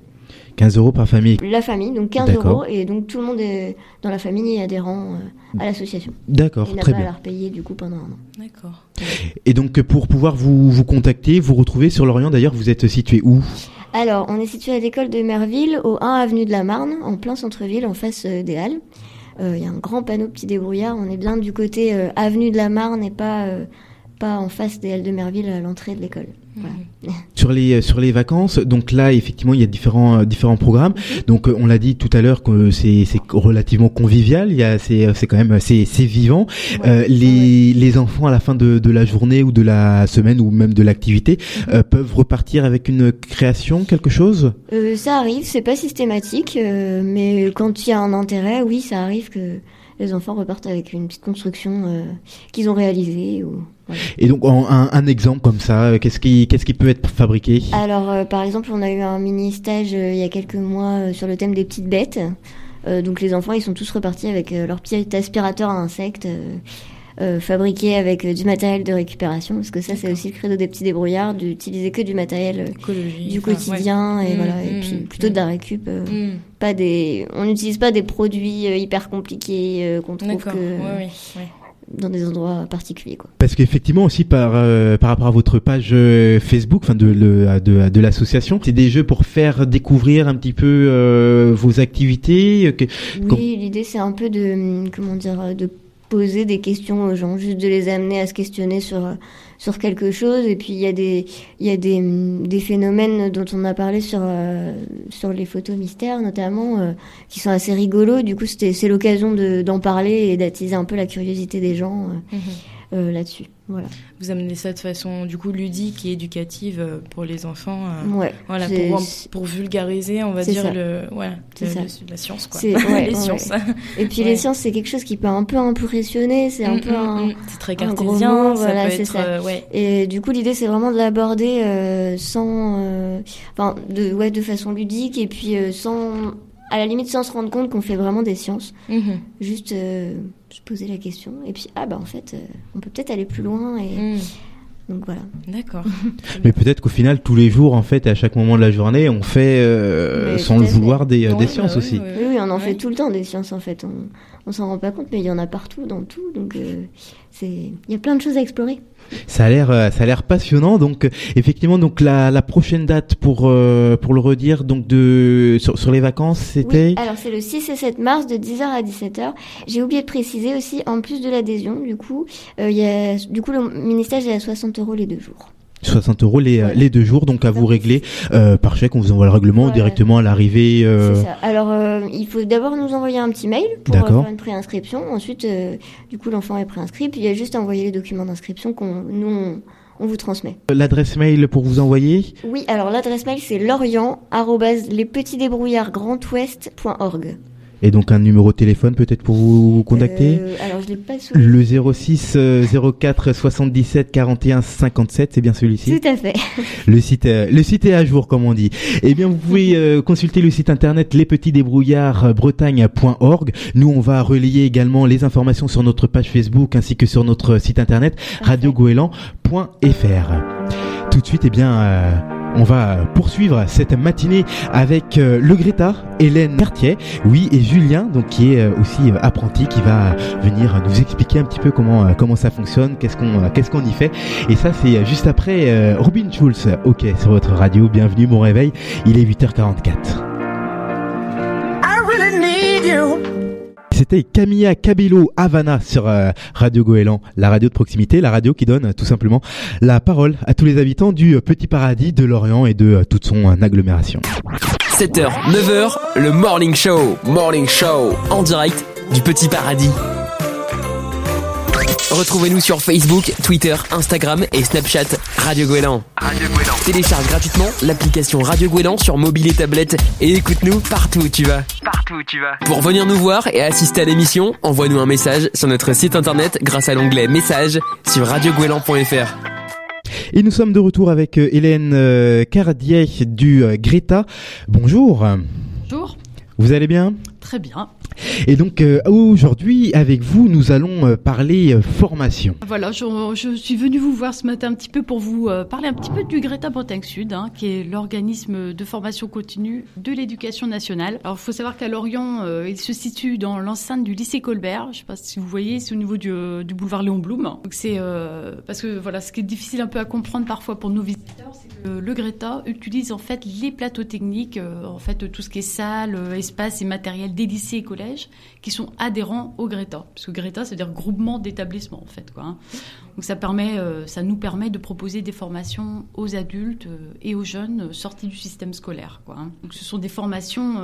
15 euros par famille. La famille, donc 15 D'accord. euros, et donc tout le monde est, dans la famille est adhérent euh, à l'association. D'accord, Et n'a très pas bien. à la repayer du coup pendant un an. D'accord. Et donc pour pouvoir vous, vous contacter, vous retrouver sur l'Orient, d'ailleurs, vous êtes situé où? Alors, on est situé à l'école de Merville, au 1 avenue de la Marne, en plein centre-ville, en face euh, des Halles. Euh, Il y a un grand panneau petit débrouillard. On est bien du côté euh, avenue de la Marne et pas, pas en face des Halles de Merville à l'entrée de l'école. Voilà. Sur les euh, sur les vacances, donc là effectivement il y a différents euh, différents programmes. Mhm. Donc euh, on l'a dit tout à l'heure que c'est c'est relativement convivial. Il y a c'est c'est quand même c'est c'est vivant. Euh, les les enfants à la fin de de la journée ou de la semaine ou même de l'activité Mhm. euh, peuvent repartir avec une création quelque chose? Euh, ça arrive, c'est pas systématique, euh, mais quand il y a un intérêt, oui, ça arrive que les enfants repartent avec une petite construction euh, qu'ils ont réalisée. Ou, Et donc en- un, un exemple comme ça, euh, qu'est-ce qui qu'est-ce qui peut être fabriqué? Alors, euh, par exemple, on a eu un mini stage euh, il y a quelques mois euh, sur le thème des petites bêtes. Euh, donc les enfants, ils sont tous repartis avec euh, leur petit aspirateur à insectes. euh, euh, fabriqué avec euh, du matériel de récupération parce que ça c'est aussi le credo des petits débrouillards d'utiliser que du matériel euh, du quotidien ouais. et Mm, voilà et mm, puis mm, plutôt de la récup pas des on n'utilise pas des produits euh, hyper compliqués euh, qu'on trouve D'accord, que ouais, ouais, ouais. Dans des endroits particuliers quoi Parce qu'effectivement aussi par euh, par rapport à votre page euh, Facebook, enfin de le de, de l'association, c'est des jeux pour faire découvrir un petit peu euh, vos activités. que- Oui, l'idée c'est un peu de hum, comment dire de poser des questions aux gens, juste de les amener à se questionner sur sur quelque chose. Et puis il y a des il y a des des phénomènes dont on a parlé sur euh, sur les photos mystères notamment euh, qui sont assez rigolos. Du coup, c'est l'occasion de d'en parler et d'attiser un peu la curiosité des gens euh, Mhm. euh, là-dessus. Voilà. Vous amenez ça de façon du coup ludique et éducative euh, pour les enfants. euh, Ouais, Voilà, pour, pour vulgariser, on va dire ça. le, le- la science quoi. Ouais, les sciences. Et puis les sciences, c'est quelque chose qui peut un peu impressionner. C'est un Mm, peu mm, un, mm. C'est très un gros cartésien, mot, ça voilà, c'est ça. euh. Et du coup, l'idée, c'est vraiment de l'aborder euh, sans, euh, enfin, de, ouais, de façon ludique et puis euh, sans, à la limite, sans se rendre compte qu'on fait vraiment des sciences. Mhm. Juste euh, se poser la question et puis ah bah en fait, euh, on peut peut-être aller plus loin et Mm. donc voilà. D'accord. Mais peut-être qu'au final tous les jours en fait et à chaque moment de la journée on fait euh, sans le vouloir des, Ouais, des bah sciences ouais, aussi. ouais. Oui, oui, on en fait tout le temps des sciences en fait. On, on s'en rend pas compte, mais il y en a partout dans tout, donc euh, il y a plein de choses à explorer. Ça a l'air euh, ça a l'air passionnant donc euh, effectivement donc la, la prochaine date pour euh, pour le redire donc de sur, sur les vacances c'était Oui, alors c'est le 6 et 7 mars de 10h à 17h. J'ai oublié de préciser aussi, en plus de l'adhésion, du coup, euh, il y a, du coup, le ministère est à 60 euros les deux jours. 60 euros les, les deux jours donc à vous régler euh, par chèque on vous envoie le règlement Voilà. directement à l'arrivée euh, C'est ça. Alors, euh, il faut d'abord nous envoyer un petit mail pour faire une préinscription. Ensuite, du coup, l'enfant est préinscrit. Puis il y a juste à envoyer les documents d'inscription qu'on nous on, on vous transmet. l'adresse mail pour vous envoyer? Oui, alors l'adresse mail c'est lorient lespetitsdébrouillards.grandouest.org. et donc un numéro de téléphone peut-être pour vous contacter Euh, alors je l'ai pas sous le 06 euh, 04 77 41 57 c'est bien celui-ci Tout à fait. Le site, euh, le site est à jour, comme on dit. Eh bien, vous pouvez euh, consulter le site internet lespetitsdébrouillards-bretagne.org. Nous, on va relayer également les informations sur notre page Facebook ainsi que sur notre site internet radiogoéland.fr. Tout de suite, eh bien, euh, on va poursuivre cette matinée avec euh, le Greta, Hélène Mertier, oui, et Julien, donc qui est euh, aussi apprenti, qui va venir nous expliquer un petit peu comment euh, comment ça fonctionne, qu'est-ce qu'on qu'est-ce qu'on y fait. Et ça, c'est juste après Robin Schulz. Ok, sur votre radio, bienvenue, mon réveil. Il est 8h44. C'était Camilla Cabello Havana sur euh, Radio Goéland, la radio de proximité, la radio qui donne euh, tout simplement la parole à tous les habitants du euh, petit paradis de Lorient et de toute son agglomération. 7h, 9h, le Morning Show. Morning Show en direct du Petit Paradis. Retrouvez-nous sur Facebook, Twitter, Instagram et Snapchat Radio Gouélan. Télécharge gratuitement l'application Radio Gouélan sur mobile et tablette et écoute-nous partout où tu vas. Partout où tu vas. Pour venir nous voir et assister à l'émission, envoie-nous un message sur notre site internet grâce à l'onglet Messages sur radiogouélan.fr. Et nous sommes de retour avec euh, Hélène euh, Cardier du euh, Greta. Bonjour. Bonjour. Vous allez bien? Très bien. Et donc euh, aujourd'hui avec vous nous allons euh, parler euh, formation. Voilà, je, je suis venue vous voir ce matin un petit peu pour vous euh, parler un petit peu du Greta Bretagne Sud, hein, qui est l'organisme de formation continue de l'éducation nationale. Alors il faut savoir qu'à Lorient, euh, il se situe dans l'enceinte du lycée Colbert. Je ne sais pas si vous voyez, c'est au niveau du, du boulevard Léon Blum. Donc c'est parce que voilà, ce qui est difficile un peu à comprendre parfois pour nos visiteurs, c'est que le Greta utilise en fait les plateaux techniques, en fait tout ce qui est salle, espace et matériel des lycées et collèges qui sont adhérents au Greta. Parce que Greta, c'est-à-dire groupement d'établissements, en fait. Quoi, hein. Donc ça, permet, euh, ça nous permet de proposer des formations aux adultes euh, et aux jeunes euh, sortis du système scolaire. Quoi, hein. Donc ce sont des formations,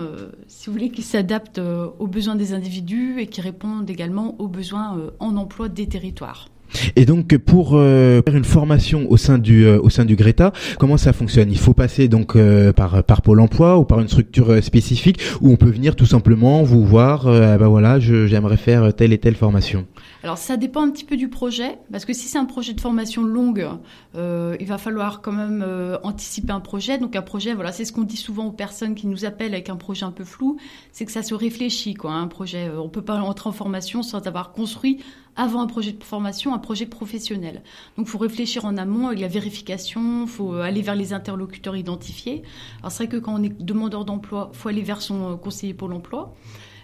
si vous voulez, qui s'adaptent aux besoins des individus et qui répondent également aux besoins en emploi des territoires. Et donc pour euh, faire une formation au sein du euh, au sein du Greta, comment ça fonctionne? Il faut passer donc euh, par par Pôle Emploi ou par une structure spécifique où on peut venir tout simplement vous voir. Ah bah voilà, j'aimerais faire telle et telle formation? Alors ça dépend un petit peu du projet, parce que si c'est un projet de formation longue, euh, il va falloir quand même euh, anticiper un projet. Donc un projet, voilà, c'est ce qu'on dit souvent aux personnes qui nous appellent avec un projet un peu flou, c'est que ça se réfléchit, quoi. Un projet, euh, on peut pas entrer en formation sans avoir construit avant un projet de formation, un projet professionnel. Donc, il faut réfléchir en amont avec la vérification, il faut aller vers les interlocuteurs identifiés. Alors, c'est vrai que quand on est demandeur d'emploi, il faut aller vers son conseiller Pôle emploi.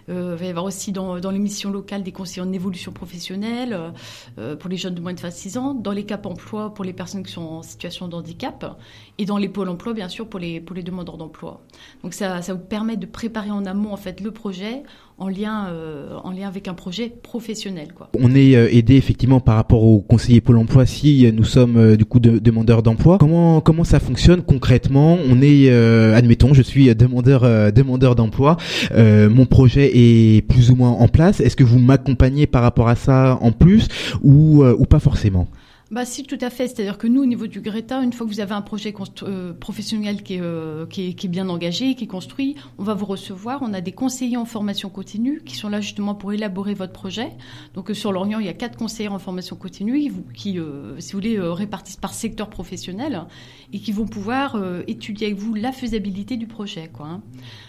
Euh, il va y avoir aussi dans, dans les missions locales des conseillers en évolution professionnelle euh, euh, pour les jeunes de moins de 26 ans, dans les cap emploi pour les personnes qui sont en situation de handicap et dans les pôles emploi bien sûr pour les, pour les demandeurs d'emploi. Donc ça, ça vous permet de préparer en amont en fait le projet en lien, euh, en lien avec un projet professionnel. Quoi. On est euh, aidé effectivement par rapport au conseiller Pôle Emploi si euh, nous sommes euh, du coup de- demandeurs d'emploi. Comment comment ça fonctionne concrètement? On est, euh, admettons, je suis demandeur euh, demandeur d'emploi. Mon projet est plus ou moins en place. Est-ce que vous m'accompagnez par rapport à ça en plus ou ou pas forcément? Bah si, tout à fait. C'est-à-dire que nous, au niveau du Greta, une fois que vous avez un projet euh, professionnel qui est, euh, qui, est, qui est bien engagé, qui est construit, on va vous recevoir. On a des conseillers en formation continue qui sont là justement pour élaborer votre projet. Donc euh, sur l'Orient, il y a quatre conseillers en formation continue qui, si vous voulez, répartissent par secteur professionnel et qui vont pouvoir euh, étudier avec vous la faisabilité du projet. Quoi, hein.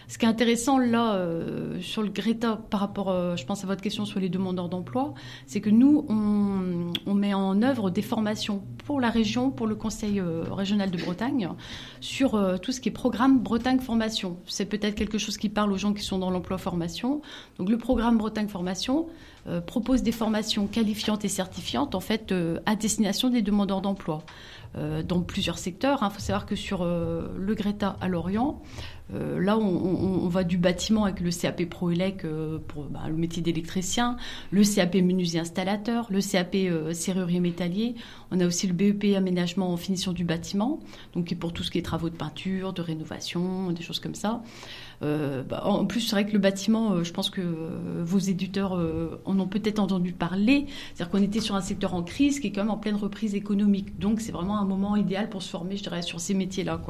Ce qui est intéressant là euh, sur le Greta par rapport, euh, je pense à votre question sur les demandeurs d'emploi, c'est que nous on, met en œuvre des formations pour la région, pour le Conseil régional de Bretagne, sur tout ce qui est programme Bretagne Formation. C'est peut-être quelque chose qui parle aux gens qui sont dans l'emploi formation. Donc le programme Bretagne Formation propose des formations qualifiantes et certifiantes en fait à destination des demandeurs d'emploi. Euh, dans plusieurs secteurs. Il faut savoir que sur euh, le Greta à Lorient, euh, là, on, va du bâtiment avec le CAP Proelec euh, pour bah, le métier d'électricien, le CAP menuisier installateur, le CAP serrurier métallier. On a aussi le BEP aménagement en finition du bâtiment, donc qui est pour tout ce qui est travaux de peinture, de rénovation, des choses comme ça. Euh, bah, en plus, c'est vrai que le bâtiment, euh, je pense que euh, vos éditeurs en ont peut-être entendu parler. C'est-à-dire qu'on était sur un secteur en crise qui est quand même en pleine reprise économique. Donc, c'est vraiment un moment idéal pour se former, je dirais, sur ces métiers-là.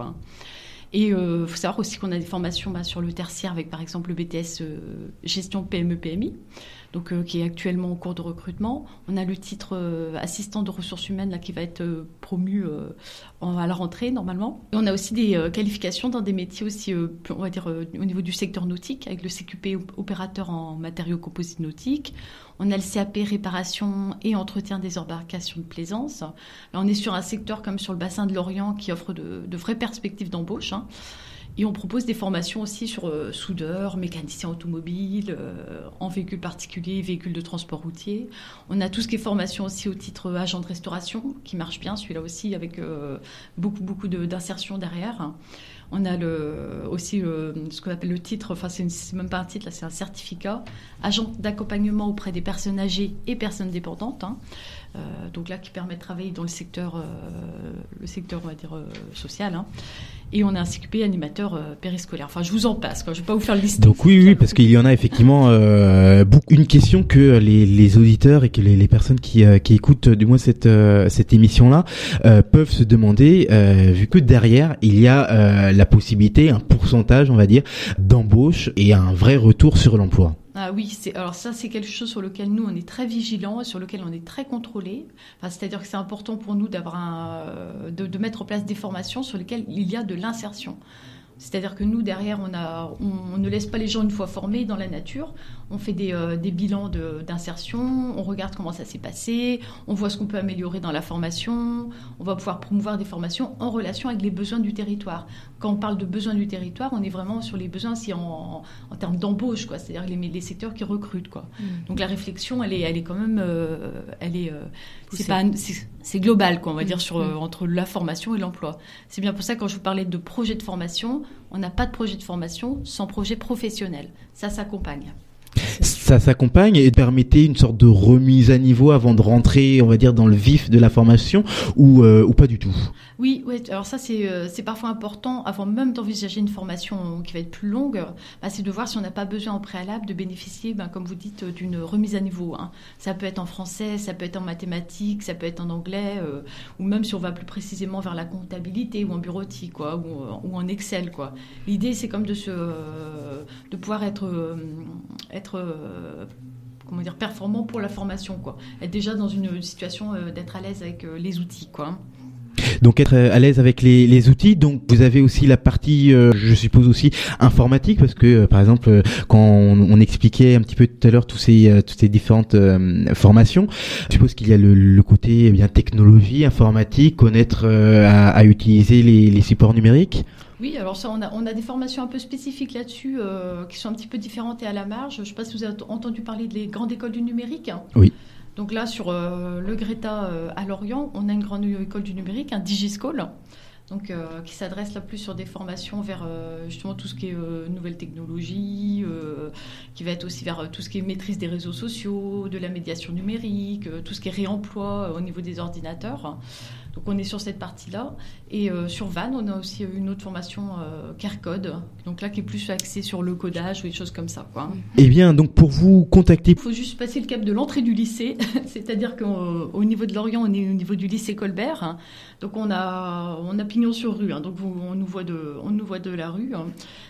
Et il faut savoir aussi qu'on a des formations bah, sur le tertiaire avec, par exemple, le BTS gestion PME-PMI. Donc, euh, qui est actuellement en cours de recrutement. On a le titre euh, assistant de ressources humaines là, qui va être euh, promu à la rentrée normalement. Et on a aussi des qualifications dans des métiers aussi, on va dire, au niveau du secteur nautique, avec le CQP op- opérateur en matériaux composites nautiques. On a le CAP réparation et entretien des embarcations de plaisance. Là, on est sur un secteur comme sur le bassin de l'Orient qui offre de, de vraies perspectives d'embauche. hein. Et on propose des formations aussi sur euh, soudeur, mécanicien automobile, euh, en véhicule particulier, véhicule de transport routier. On a tout ce qui est formation aussi au titre euh, agent de restauration, qui marche bien, celui-là aussi, avec beaucoup, beaucoup d'insertion derrière. On a aussi ce qu'on appelle le titre, enfin c'est même pas un titre, là c'est un certificat, agent d'accompagnement auprès des personnes âgées et personnes dépendantes. hein. Donc là qui permet de travailler dans le secteur, le secteur on va dire social. hein. Et on a un CQP animateur euh, périscolaire. Enfin je vous en passe, quoi. je vais pas vous faire le liste. Donc oui, oui, parce qu'il y en a effectivement euh, une question que les, les auditeurs et que les, les personnes qui, euh, qui écoutent du moins cette, cette émission-là peuvent se demander, vu que derrière il y a la possibilité, un pourcentage, on va dire, d'embauche et un vrai retour sur l'emploi. Ah oui, c'est alors ça c'est quelque chose sur lequel nous on est très vigilants, et sur lequel on est très contrôlé. Enfin, c'est-à-dire que c'est important pour nous d'avoir euh, de mettre en place des formations sur lesquelles il y a de l'insertion. C'est-à-dire que nous derrière on a, on, on ne laisse pas les gens une fois formés dans la nature. On fait des, euh, des bilans de- d'insertion, on regarde comment ça s'est passé, on voit ce qu'on peut améliorer dans la formation. On va pouvoir promouvoir des formations en relation avec les besoins du territoire. Quand on parle de besoins du territoire, on est vraiment sur les besoins aussi en, en termes d'embauche, quoi. C'est-à-dire les, les secteurs qui recrutent, quoi. Mm. Donc la réflexion, elle est, elle est quand même, euh, elle est, euh, Poussée. c'est pas, c'est- global, quoi, on va dire, sur, Mm. euh, entre la formation et l'emploi. C'est bien pour ça, quand je vous parlais de projet de formation, on n'a pas de projet de formation sans projet professionnel. Ça s'accompagne. Ça s'accompagne et permettait une sorte de remise à niveau avant de rentrer, on va dire, dans le vif de la formation ou, euh, ou pas du tout? Oui, ouais, alors ça c'est euh, c'est parfois important, avant même d'envisager une formation qui va être plus longue, bah, c'est de voir si on n'a pas besoin en préalable de bénéficier, ben, comme vous dites, d'une remise à niveau. hein. Ça peut être en français, ça peut être en mathématiques, ça peut être en anglais, euh, ou même si on va plus précisément vers la comptabilité ou en bureautique, euh, ou en Excel. L'idée c'est comme de, se, de pouvoir être, être comment dire, performant pour la formation. Quoi. Être déjà dans une situation d'être à l'aise avec les outils. Quoi. Donc être euh, à l'aise avec les, les outils. Donc vous avez aussi la partie, euh, je suppose aussi informatique, parce que euh, par exemple quand on, on expliquait un petit peu tout à l'heure tous ces euh, toutes ces différentes euh, formations, je suppose qu'il y a le, le côté eh bien technologie, informatique, connaître euh, à, à utiliser les, les supports numériques. Oui, alors ça, on a, on a des formations un peu spécifiques là-dessus euh, qui sont un petit peu différentes et à la marge. Je ne sais pas si vous avez entendu parler des grandes écoles du numérique. Oui. Donc là, sur euh, le Greta euh, à Lorient, on a une grande école du numérique, un DigiSchool, donc, euh, qui s'adresse là plus sur des formations vers justement tout ce qui est nouvelles technologies, qui va être aussi vers tout ce qui est maîtrise des réseaux sociaux, de la médiation numérique, tout ce qui est réemploi au niveau des ordinateurs. Donc on est sur cette partie-là. Et euh, sur Van, on a aussi une autre formation euh, CareCode, donc là qui est plus axée sur le codage ou des choses comme ça. Quoi. Eh bien donc pour vous contacter, Il faut juste passer le cap de l'entrée du lycée, c'est-à-dire qu'au niveau de Lorient, on est au niveau du lycée Colbert, hein. donc on a, on a pignon sur rue, hein. donc vous- on, nous voit de, on nous voit de la rue. hein.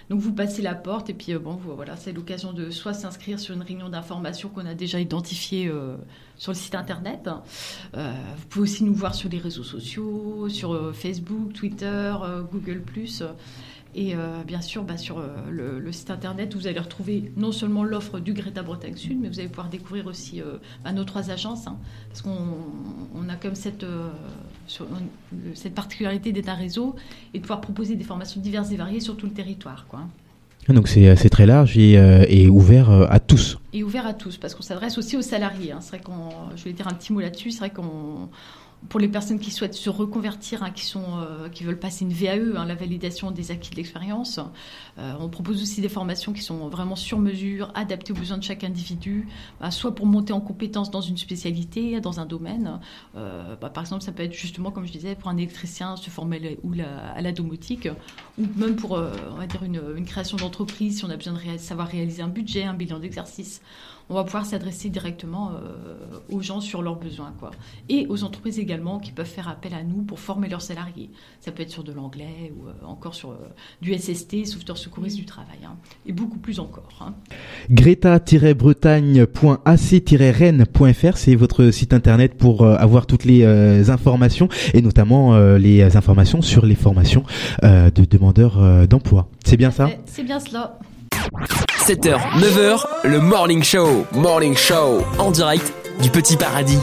Donc vous passez la porte et puis euh, bon, vous- voilà, c'est l'occasion de soit s'inscrire sur une réunion d'information qu'on a déjà identifiée euh, sur le site internet. Euh, vous pouvez aussi nous voir sur les réseaux sociaux, sur euh, Facebook, Twitter, euh, Google+. Et bien sûr, bah, sur le, site internet, vous allez retrouver non seulement l'offre du Greta Bretagne Sud, mais vous allez pouvoir découvrir aussi bah, nos trois agences, hein, parce qu'on on a comme cette, cette particularité d'être un réseau et de pouvoir proposer des formations diverses et variées sur tout le territoire. Quoi. Donc c'est c'est très large et, euh, ouvert euh, à tous. Et ouvert à tous, parce qu'on s'adresse aussi aux salariés. hein. C'est vrai qu'on, je voulais dire un petit mot là-dessus. C'est vrai qu'on, pour les personnes qui souhaitent se reconvertir, hein, qui sont, euh, qui veulent passer une VAE, hein, la validation des acquis de l'expérience, euh, on propose aussi des formations qui sont vraiment sur mesure, adaptées aux besoins de chaque individu, bah, soit pour monter en compétence dans une spécialité, dans un domaine. Euh, bah, par exemple, ça peut être justement, comme je disais, pour un électricien se former ou à la domotique, ou même pour, on va dire, une, création d'entreprise, si on a besoin de savoir réaliser un budget, un bilan d'exercice. On va pouvoir s'adresser directement euh, aux gens sur leurs besoins, quoi. Et aux entreprises également qui peuvent faire appel à nous pour former leurs salariés. Ça peut être sur de l'anglais ou euh, encore sur euh, du SST, sauveteur secouriste du travail, hein. et beaucoup plus encore. hein. Greta-bretagne.ac-rennes.fr, c'est votre site internet pour euh, avoir toutes les euh, informations et notamment euh, les informations sur les formations euh, de demandeurs euh, d'emploi. C'est bien ça? C'est bien cela. 7h, 9h, le Morning Show. Morning Show en direct du Petit Paradis.